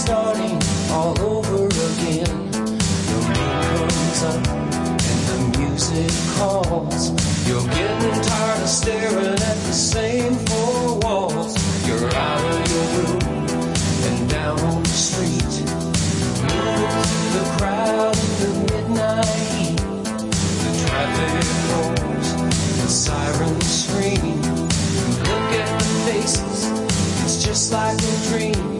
starting all over again. The moon comes up and the music calls. You're getting tired of staring at the same four walls. You're out of your room and down on the street. Move through the crowd in the midnight heat. The traffic rolls, the sirens scream. Look at the faces, it's just like a dream.